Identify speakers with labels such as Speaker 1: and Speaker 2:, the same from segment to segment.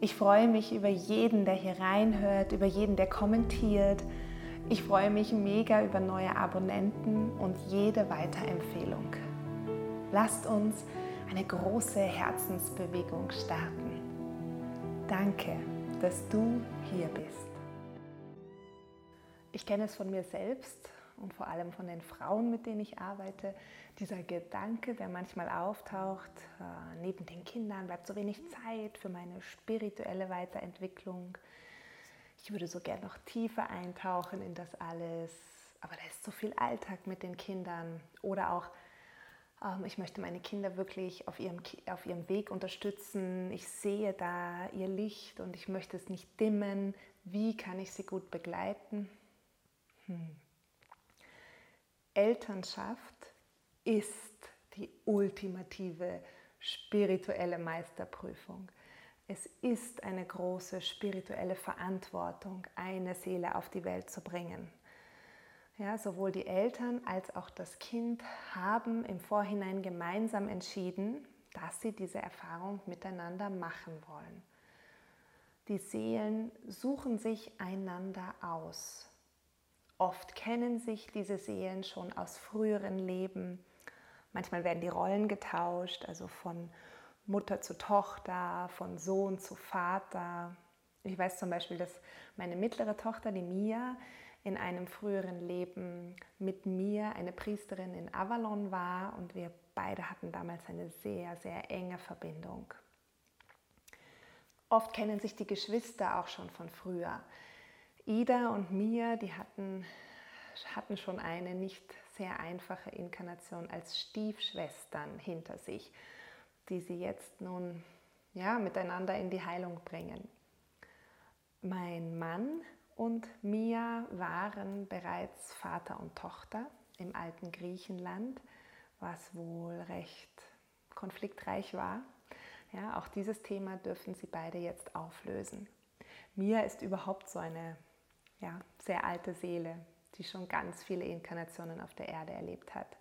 Speaker 1: Ich freue mich über jeden, der hier reinhört, über jeden, der kommentiert. Ich freue mich mega über neue Abonnenten und jede Weiterempfehlung. Lasst uns eine große Herzensbewegung starten. Danke, dass du hier bist. Ich kenne es von mir selbst und vor allem von den Frauen, mit denen ich arbeite, dieser Gedanke, der manchmal auftaucht, äh, neben den Kindern bleibt so wenig Zeit für meine spirituelle Weiterentwicklung. Ich würde so gern noch tiefer eintauchen in das alles, aber da ist so viel Alltag mit den Kindern oder auch ähm, ich möchte meine Kinder wirklich auf ihrem, auf ihrem Weg unterstützen. Ich sehe da ihr Licht und ich möchte es nicht dimmen. Wie kann ich sie gut begleiten? Hm. Elternschaft ist die ultimative spirituelle Meisterprüfung. Es ist eine große spirituelle Verantwortung, eine Seele auf die Welt zu bringen. Ja, sowohl die Eltern als auch das Kind haben im Vorhinein gemeinsam entschieden, dass sie diese Erfahrung miteinander machen wollen. Die Seelen suchen sich einander aus. Oft kennen sich diese Seelen schon aus früheren Leben. Manchmal werden die Rollen getauscht, also von Mutter zu Tochter, von Sohn zu Vater. Ich weiß zum Beispiel, dass meine mittlere Tochter, die Mia, in einem früheren Leben mit mir eine Priesterin in Avalon war und wir beide hatten damals eine sehr, sehr enge Verbindung. Oft kennen sich die Geschwister auch schon von früher. Ida und Mia, die hatten, hatten schon eine nicht sehr einfache Inkarnation als Stiefschwestern hinter sich, die sie jetzt nun ja, miteinander in die Heilung bringen. Mein Mann und Mia waren bereits Vater und Tochter im alten Griechenland, was wohl recht konfliktreich war. Ja, auch dieses Thema dürfen sie beide jetzt auflösen. Mia ist überhaupt so eine ja, sehr alte Seele, die schon ganz viele Inkarnationen auf der Erde erlebt hat.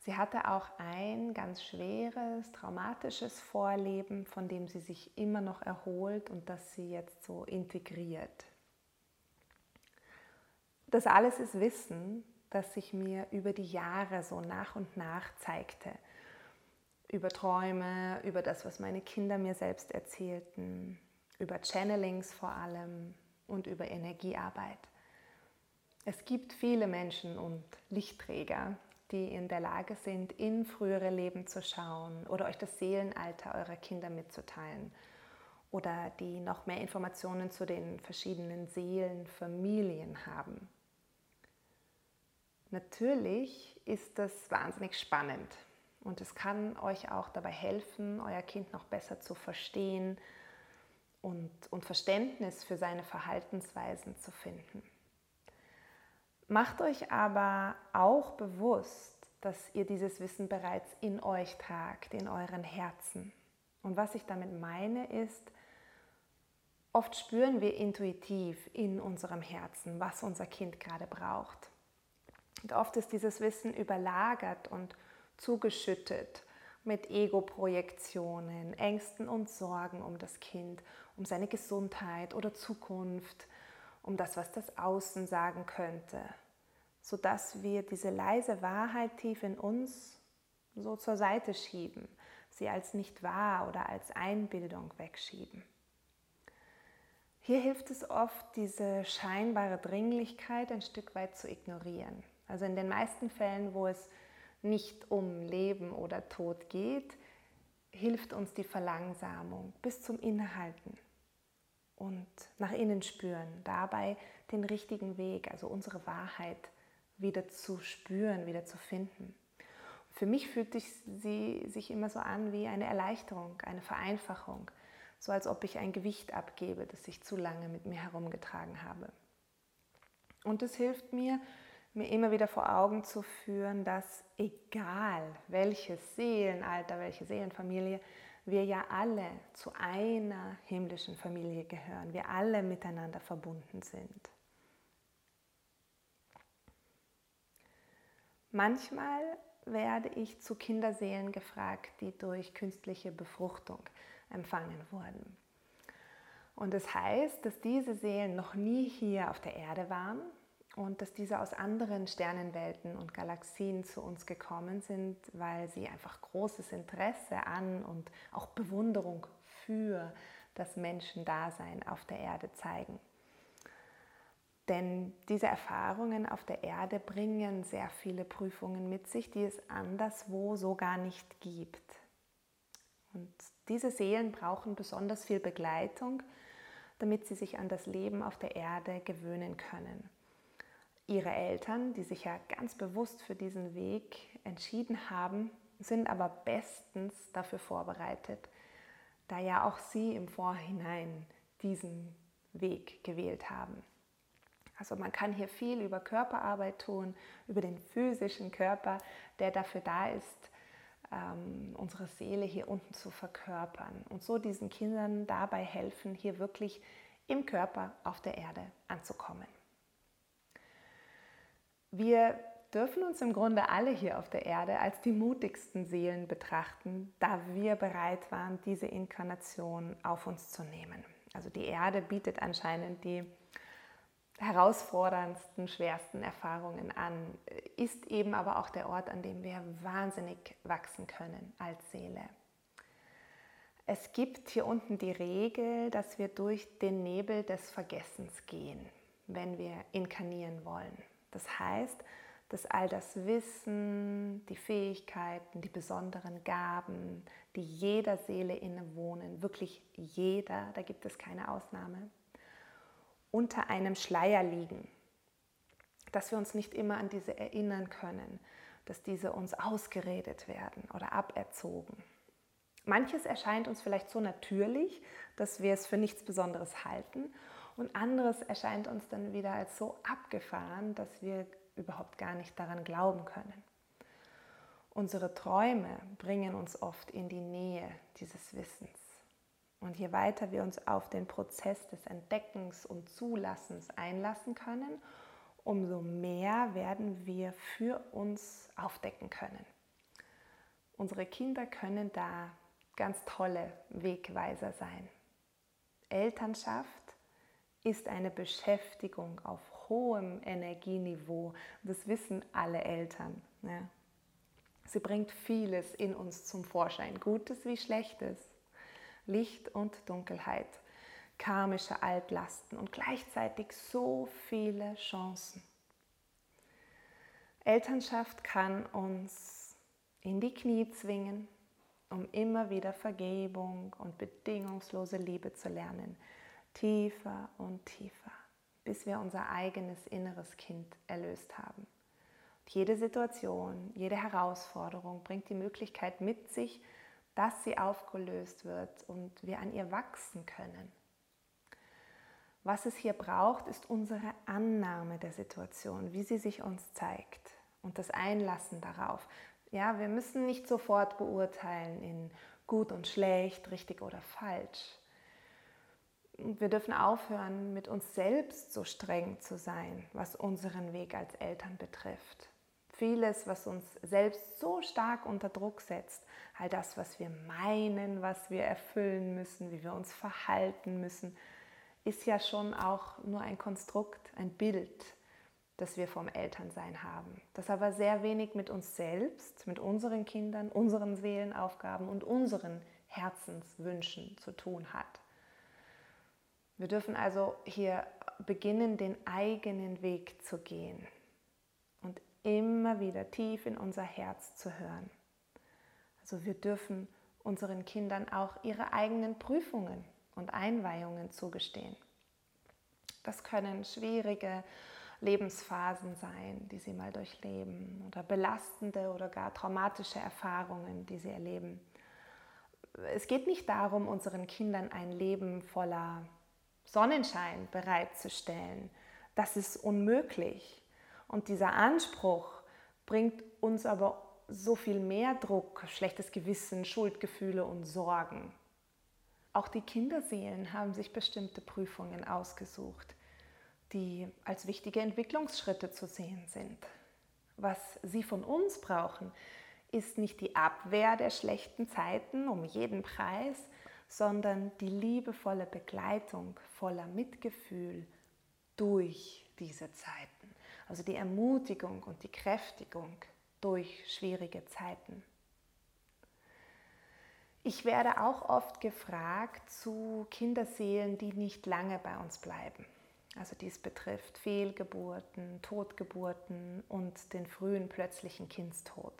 Speaker 1: Sie hatte auch ein ganz schweres, traumatisches Vorleben, von dem sie sich immer noch erholt und das sie jetzt so integriert. Das alles ist Wissen, das sich mir über die Jahre so nach und nach zeigte. Über Träume, über das, was meine Kinder mir selbst erzählten, über Channelings vor allem, und über Energiearbeit. Es gibt viele Menschen und Lichtträger, die in der Lage sind, in frühere Leben zu schauen oder euch das Seelenalter eurer Kinder mitzuteilen oder die noch mehr Informationen zu den verschiedenen Seelenfamilien haben. Natürlich ist das wahnsinnig spannend und es kann euch auch dabei helfen, euer Kind noch besser zu verstehen, und, und Verständnis für seine Verhaltensweisen zu finden. Macht euch aber auch bewusst, dass ihr dieses Wissen bereits in euch tragt, in euren Herzen. Und was ich damit meine ist, oft spüren wir intuitiv in unserem Herzen, was unser Kind gerade braucht. Und oft ist dieses Wissen überlagert und zugeschüttet mit Ego-Projektionen, Ängsten und Sorgen um das Kind, um seine Gesundheit oder Zukunft, um das, was das Außen sagen könnte, sodass wir diese leise Wahrheit tief in uns so zur Seite schieben, sie als nicht wahr oder als Einbildung wegschieben. Hier hilft es oft, diese scheinbare Dringlichkeit ein Stück weit zu ignorieren. Also in den meisten Fällen, wo es nicht um Leben oder Tod geht, hilft uns die Verlangsamung bis zum Innehalten und nach innen spüren, dabei den richtigen Weg, also unsere Wahrheit wieder zu spüren, wieder zu finden. Für mich fühlt sie sich immer so an wie eine Erleichterung, eine Vereinfachung, so als ob ich ein Gewicht abgebe, das ich zu lange mit mir herumgetragen habe. Und es hilft mir, mir immer wieder vor Augen zu führen, dass egal welches Seelenalter, welche Seelenfamilie, wir ja alle zu einer himmlischen Familie gehören, wir alle miteinander verbunden sind. Manchmal werde ich zu Kinderseelen gefragt, die durch künstliche Befruchtung empfangen wurden. Und das heißt, dass diese Seelen noch nie hier auf der Erde waren und dass diese aus anderen Sternenwelten und Galaxien zu uns gekommen sind, weil sie einfach großes Interesse an und auch Bewunderung für das Menschendasein auf der Erde zeigen. Denn diese Erfahrungen auf der Erde bringen sehr viele Prüfungen mit sich, die es anderswo so gar nicht gibt. Und diese Seelen brauchen besonders viel Begleitung, damit sie sich an das Leben auf der Erde gewöhnen können. Ihre Eltern, die sich ja ganz bewusst für diesen Weg entschieden haben, sind aber bestens dafür vorbereitet, da ja auch sie im Vorhinein diesen Weg gewählt haben. Also man kann hier viel über Körperarbeit tun, über den physischen Körper, der dafür da ist, ähm, unsere Seele hier unten zu verkörpern und so diesen Kindern dabei helfen, hier wirklich im Körper auf der Erde anzukommen. Wir dürfen uns im Grunde alle hier auf der Erde als die mutigsten Seelen betrachten, da wir bereit waren, diese Inkarnation auf uns zu nehmen. Also die Erde bietet anscheinend die herausforderndsten, schwersten Erfahrungen an, ist eben aber auch der Ort, an dem wir wahnsinnig wachsen können als Seele. Es gibt hier unten die Regel, dass wir durch den Nebel des Vergessens gehen, wenn wir inkarnieren wollen. Das heißt, dass all das Wissen, die Fähigkeiten, die besonderen Gaben, die jeder Seele innewohnen, wirklich jeder, da gibt es keine Ausnahme, unter einem Schleier liegen. Dass wir uns nicht immer an diese erinnern können, dass diese uns ausgeredet werden oder aberzogen. Manches erscheint uns vielleicht so natürlich, dass wir es für nichts Besonderes halten und anderes erscheint uns dann wieder als so abgefahren, dass wir überhaupt gar nicht daran glauben können. Unsere Träume bringen uns oft in die Nähe dieses Wissens. Und je weiter wir uns auf den Prozess des Entdeckens und Zulassens einlassen können, umso mehr werden wir für uns aufdecken können. Unsere Kinder können da ganz tolle Wegweiser sein. Elternschaft ist eine Beschäftigung auf hohem Energieniveau. Das wissen alle Eltern. Ja. Sie bringt vieles in uns zum Vorschein, Gutes wie Schlechtes, Licht und Dunkelheit, karmische Altlasten und gleichzeitig so viele Chancen. Elternschaft kann uns in die Knie zwingen, um immer wieder Vergebung und bedingungslose Liebe zu lernen tiefer und tiefer, bis wir unser eigenes inneres Kind erlöst haben. Und jede Situation, jede Herausforderung bringt die Möglichkeit mit sich, dass sie aufgelöst wird und wir an ihr wachsen können. Was es hier braucht, ist unsere Annahme der Situation, wie sie sich uns zeigt und das Einlassen darauf. Ja, wir müssen nicht sofort beurteilen in gut und schlecht, richtig oder falsch. Wir dürfen aufhören, mit uns selbst so streng zu sein, was unseren Weg als Eltern betrifft. Vieles, was uns selbst so stark unter Druck setzt, all das, was wir meinen, was wir erfüllen müssen, wie wir uns verhalten müssen, ist ja schon auch nur ein Konstrukt, ein Bild, das wir vom Elternsein haben, das aber sehr wenig mit uns selbst, mit unseren Kindern, unseren Seelenaufgaben und unseren Herzenswünschen zu tun hat. Wir dürfen also hier beginnen, den eigenen Weg zu gehen und immer wieder tief in unser Herz zu hören. Also wir dürfen unseren Kindern auch ihre eigenen Prüfungen und Einweihungen zugestehen. Das können schwierige Lebensphasen sein, die sie mal durchleben oder belastende oder gar traumatische Erfahrungen, die sie erleben es geht nicht darum, unseren Kindern ein Leben voller Sonnenschein bereitzustellen. Das ist unmöglich. Und dieser Anspruch bringt uns aber so viel mehr Druck, schlechtes Gewissen, Schuldgefühle und Sorgen. Auch die Kinderseelen haben sich bestimmte Prüfungen ausgesucht, die als wichtige Entwicklungsschritte zu sehen sind. Was sie von uns brauchen, ist nicht die Abwehr der schlechten Zeiten um jeden Preis, sondern die liebevolle Begleitung voller Mitgefühl durch diese Zeiten. Also die Ermutigung und die Kräftigung durch schwierige Zeiten. Ich werde auch oft gefragt zu Kinderseelen, die nicht lange bei uns bleiben. Also dies betrifft Fehlgeburten, Totgeburten und den frühen plötzlichen Kindstod.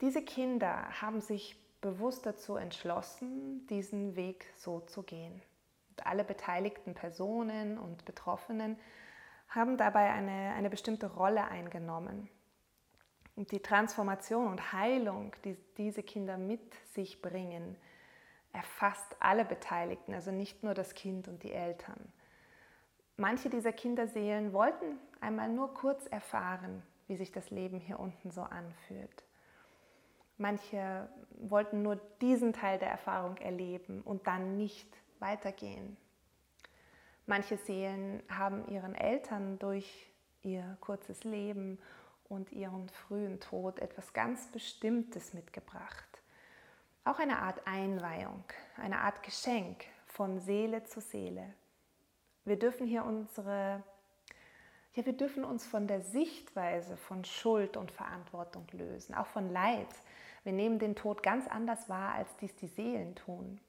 Speaker 1: Diese Kinder haben sich bewusst dazu entschlossen, diesen Weg so zu gehen. Und alle beteiligten Personen und Betroffenen haben dabei eine, eine bestimmte Rolle eingenommen. Und die Transformation und Heilung, die diese Kinder mit sich bringen, erfasst alle Beteiligten, also nicht nur das Kind und die Eltern. Manche dieser Kinderseelen wollten einmal nur kurz erfahren, wie sich das Leben hier unten so anfühlt. Manche wollten nur diesen Teil der Erfahrung erleben und dann nicht weitergehen. Manche Seelen haben ihren Eltern durch ihr kurzes Leben und ihren frühen Tod etwas ganz Bestimmtes mitgebracht. Auch eine Art Einweihung, eine Art Geschenk von Seele zu Seele. Wir dürfen hier unsere, ja, wir dürfen uns von der Sichtweise von Schuld und Verantwortung lösen, auch von Leid. Wir nehmen den Tod ganz anders wahr, als dies die Seelen tun.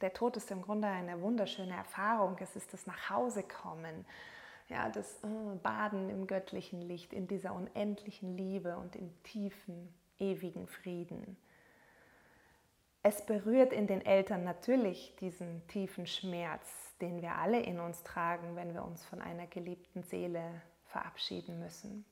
Speaker 1: Der Tod ist im Grunde eine wunderschöne Erfahrung. Es ist das Nachhausekommen, ja, das äh, Baden im göttlichen Licht, in dieser unendlichen Liebe und im tiefen, ewigen Frieden. Es berührt in den Eltern natürlich diesen tiefen Schmerz, den wir alle in uns tragen, wenn wir uns von einer geliebten Seele verabschieden müssen.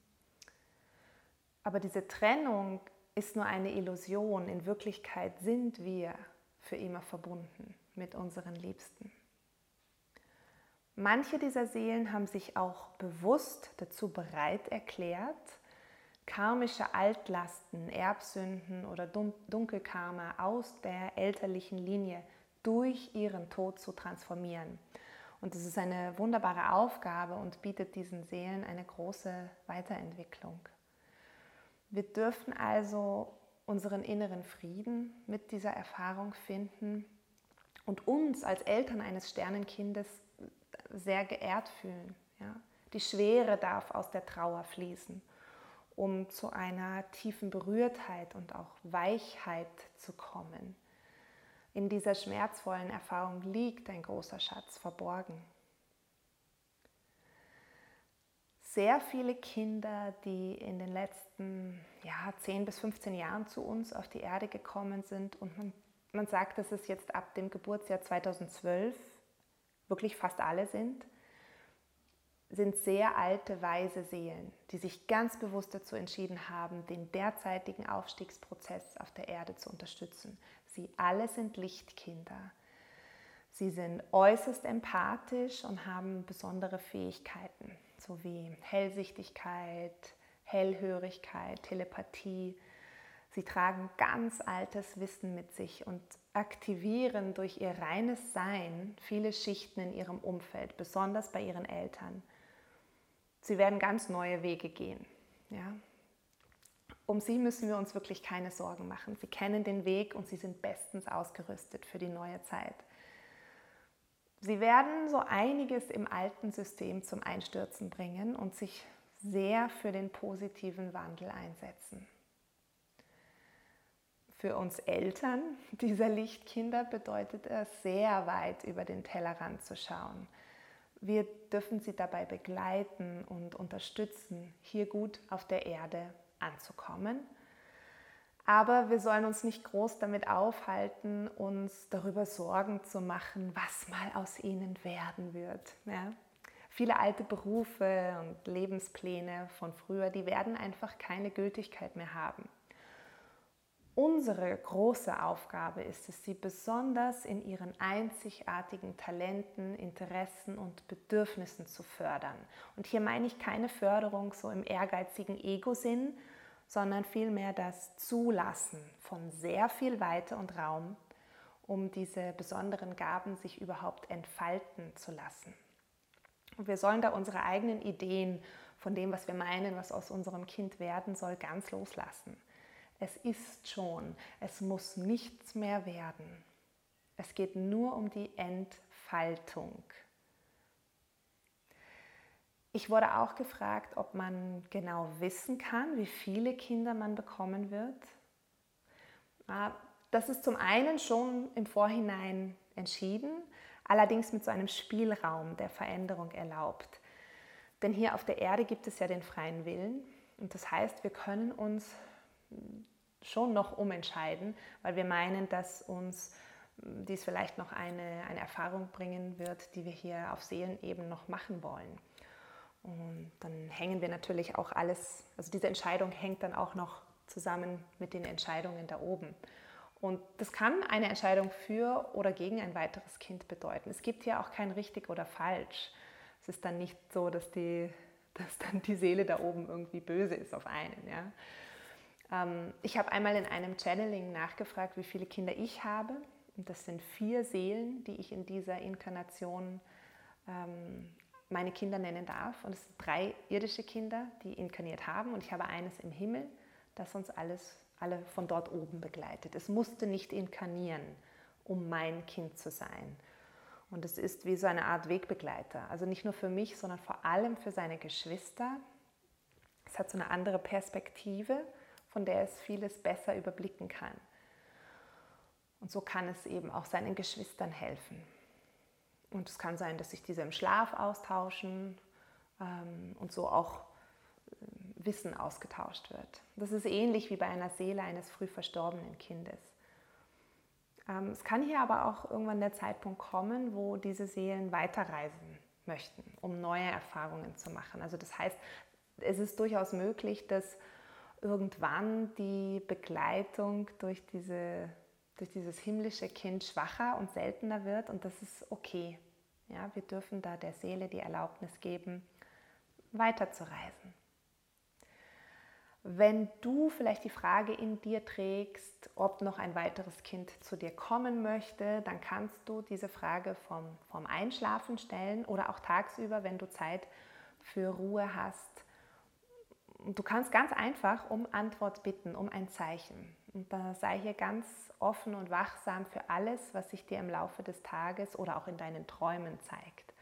Speaker 1: Aber diese Trennung ist nur eine Illusion. In Wirklichkeit sind wir für immer verbunden mit unseren Liebsten. Manche dieser Seelen haben sich auch bewusst dazu bereit erklärt, karmische Altlasten, Erbsünden oder Dunkelkarma aus der elterlichen Linie durch ihren Tod zu transformieren. Und es ist eine wunderbare Aufgabe und bietet diesen Seelen eine große Weiterentwicklung. Wir dürfen also unseren inneren Frieden mit dieser Erfahrung finden und uns als Eltern eines Sternenkindes sehr geehrt fühlen. Ja? Die Schwere darf aus der Trauer fließen, um zu einer tiefen Berührtheit und auch Weichheit zu kommen. In dieser schmerzvollen Erfahrung liegt ein großer Schatz verborgen. Sehr viele Kinder, die in den letzten ja, 10 bis 15 Jahren zu uns auf die Erde gekommen sind und man, man sagt, dass es jetzt ab dem Geburtsjahr 2012 wirklich fast alle sind, sind sehr alte, weise Seelen, die sich ganz bewusst dazu entschieden haben, den derzeitigen Aufstiegsprozess auf der Erde zu unterstützen. Sie alle sind Lichtkinder. Sie sind äußerst empathisch und haben besondere Fähigkeiten, sowie Hellsichtigkeit, Hellhörigkeit, Telepathie. Sie tragen ganz altes Wissen mit sich und aktivieren durch ihr reines Sein viele Schichten in ihrem Umfeld, besonders bei ihren Eltern. Sie werden ganz neue Wege gehen. Ja? Um sie müssen wir uns wirklich keine Sorgen machen. Sie kennen den Weg und sie sind bestens ausgerüstet für die neue Zeit. Sie werden so einiges im alten System zum Einstürzen bringen und sich sehr für den positiven Wandel einsetzen. Für uns Eltern dieser Lichtkinder bedeutet es, sehr weit über den Tellerrand zu schauen. Wir dürfen sie dabei begleiten und unterstützen, hier gut auf der Erde anzukommen. Aber wir sollen uns nicht groß damit aufhalten, uns darüber Sorgen zu machen, was mal aus ihnen werden wird. Ja? Viele alte Berufe und Lebenspläne von früher, die werden einfach keine Gültigkeit mehr haben. Unsere große Aufgabe ist es, sie besonders in ihren einzigartigen Talenten, Interessen und Bedürfnissen zu fördern. Und hier meine ich keine Förderung so im ehrgeizigen Ego-Sinn, sondern vielmehr das Zulassen von sehr viel Weite und Raum, um diese besonderen Gaben sich überhaupt entfalten zu lassen. Und wir sollen da unsere eigenen Ideen von dem, was wir meinen, was aus unserem Kind werden soll, ganz loslassen. Es ist schon, es muss nichts mehr werden. Es geht nur um die Entfaltung. Ich wurde auch gefragt, ob man genau wissen kann, wie viele Kinder man bekommen wird. Ah, das ist zum einen schon im Vorhinein entschieden, allerdings mit so einem Spielraum, der Veränderung erlaubt. Denn hier auf der Erde gibt es ja den freien Willen und das heißt, wir können uns schon noch umentscheiden, weil wir meinen, dass uns dies vielleicht noch eine, eine Erfahrung bringen wird, die wir hier auf Seelenebene noch machen wollen. Und dann hängen wir natürlich auch alles, also diese Entscheidung hängt dann auch noch zusammen mit den Entscheidungen da oben. Und das kann eine Entscheidung für oder gegen ein weiteres Kind bedeuten. Es gibt hier auch kein richtig oder falsch. Es ist dann nicht so, dass, die, dass dann die Seele da oben irgendwie böse ist auf einen. Ja? Ähm, ich habe einmal in einem Channeling nachgefragt, wie viele Kinder ich habe. Und das sind vier Seelen, die ich in dieser Inkarnation ähm, meine Kinder nennen darf. Und es sind drei irdische Kinder, die inkarniert haben. Und ich habe eines im Himmel, das uns alles, alle von dort oben begleitet. Es musste nicht inkarnieren, um mein Kind zu sein. Und es ist wie so eine Art Wegbegleiter. Also nicht nur für mich, sondern vor allem für seine Geschwister. Es hat so eine andere Perspektive von der es vieles besser überblicken kann. Und so kann es eben auch seinen Geschwistern helfen. Und es kann sein, dass sich diese im Schlaf austauschen ähm, und so auch äh, Wissen ausgetauscht wird. Das ist ähnlich wie bei einer Seele eines früh verstorbenen Kindes. Ähm, es kann hier aber auch irgendwann der Zeitpunkt kommen, wo diese Seelen weiterreisen möchten, um neue Erfahrungen zu machen. Also das heißt, es ist durchaus möglich, dass irgendwann die Begleitung durch, diese, durch dieses himmlische Kind schwacher und seltener wird und das ist okay. Ja, wir dürfen da der Seele die Erlaubnis geben, weiterzureisen. Wenn du vielleicht die Frage in dir trägst, ob noch ein weiteres Kind zu dir kommen möchte, dann kannst du diese Frage vom, vom Einschlafen stellen oder auch tagsüber, wenn du Zeit für Ruhe hast du kannst ganz einfach um Antwort bitten, um ein Zeichen. Und da sei hier ganz offen und wachsam für alles, was sich dir im Laufe des Tages oder auch in deinen Träumen zeigt.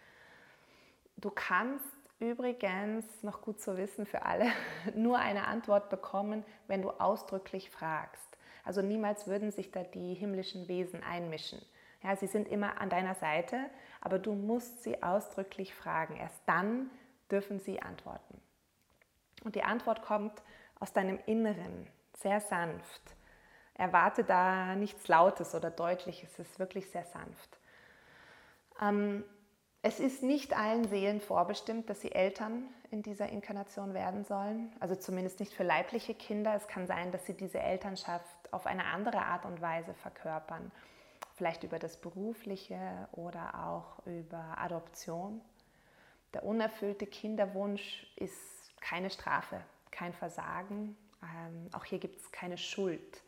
Speaker 1: Du kannst übrigens, noch gut zu wissen für alle, nur eine Antwort bekommen, wenn du ausdrücklich fragst. Also niemals würden sich da die himmlischen Wesen einmischen. Ja, sie sind immer an deiner Seite, aber du musst sie ausdrücklich fragen. Erst dann dürfen sie antworten. Und die Antwort kommt aus deinem Inneren, sehr sanft. Erwarte da nichts Lautes oder Deutliches, es ist wirklich sehr sanft. Ähm, es ist nicht allen Seelen vorbestimmt, dass sie Eltern in dieser Inkarnation werden sollen, also zumindest nicht für leibliche Kinder. Es kann sein, dass sie diese Elternschaft auf eine andere Art und Weise verkörpern, vielleicht über das Berufliche oder auch über Adoption. Der unerfüllte Kinderwunsch ist keine Strafe, kein Versagen. Ähm, auch hier gibt es keine Schuld.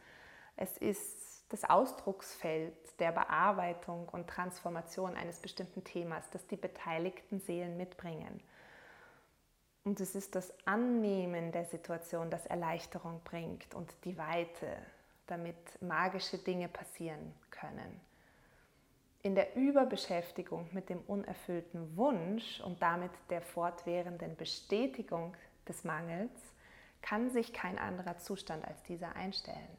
Speaker 1: Es ist das Ausdrucksfeld der Bearbeitung und Transformation eines bestimmten Themas, das die beteiligten Seelen mitbringen. Und es ist das Annehmen der Situation, das Erleichterung bringt und die Weite, damit magische Dinge passieren können. In der Überbeschäftigung mit dem unerfüllten Wunsch und damit der fortwährenden Bestätigung des Mangels kann sich kein anderer Zustand als dieser einstellen.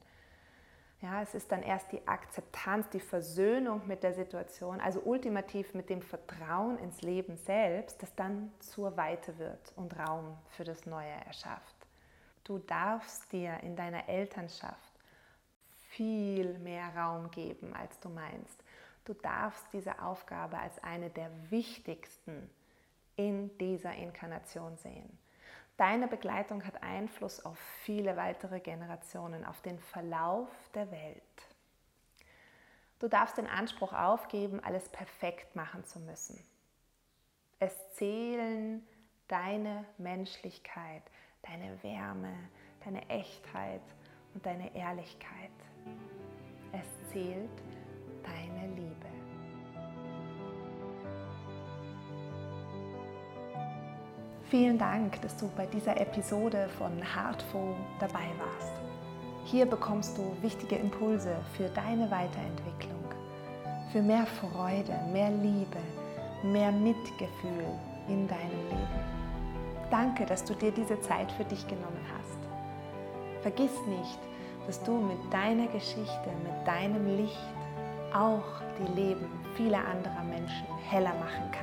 Speaker 1: Ja, es ist dann erst die Akzeptanz, die Versöhnung mit der Situation, also ultimativ mit dem Vertrauen ins Leben selbst, das dann zur Weite wird und Raum für das Neue erschafft. Du darfst dir in deiner Elternschaft viel mehr Raum geben, als du meinst. Du darfst diese Aufgabe als eine der wichtigsten in dieser Inkarnation sehen. Deine Begleitung hat Einfluss auf viele weitere Generationen, auf den Verlauf der Welt. Du darfst den Anspruch aufgeben, alles perfekt machen zu müssen. Es zählen deine Menschlichkeit, deine Wärme, deine Echtheit und deine Ehrlichkeit. Es zählt deine Vielen Dank, dass du bei dieser Episode von Heartful dabei warst. Hier bekommst du wichtige Impulse für deine Weiterentwicklung, für mehr Freude, mehr Liebe, mehr Mitgefühl in deinem Leben. Danke, dass du dir diese Zeit für dich genommen hast. Vergiss nicht, dass du mit deiner Geschichte, mit deinem Licht auch die Leben vieler anderer Menschen heller machen kannst.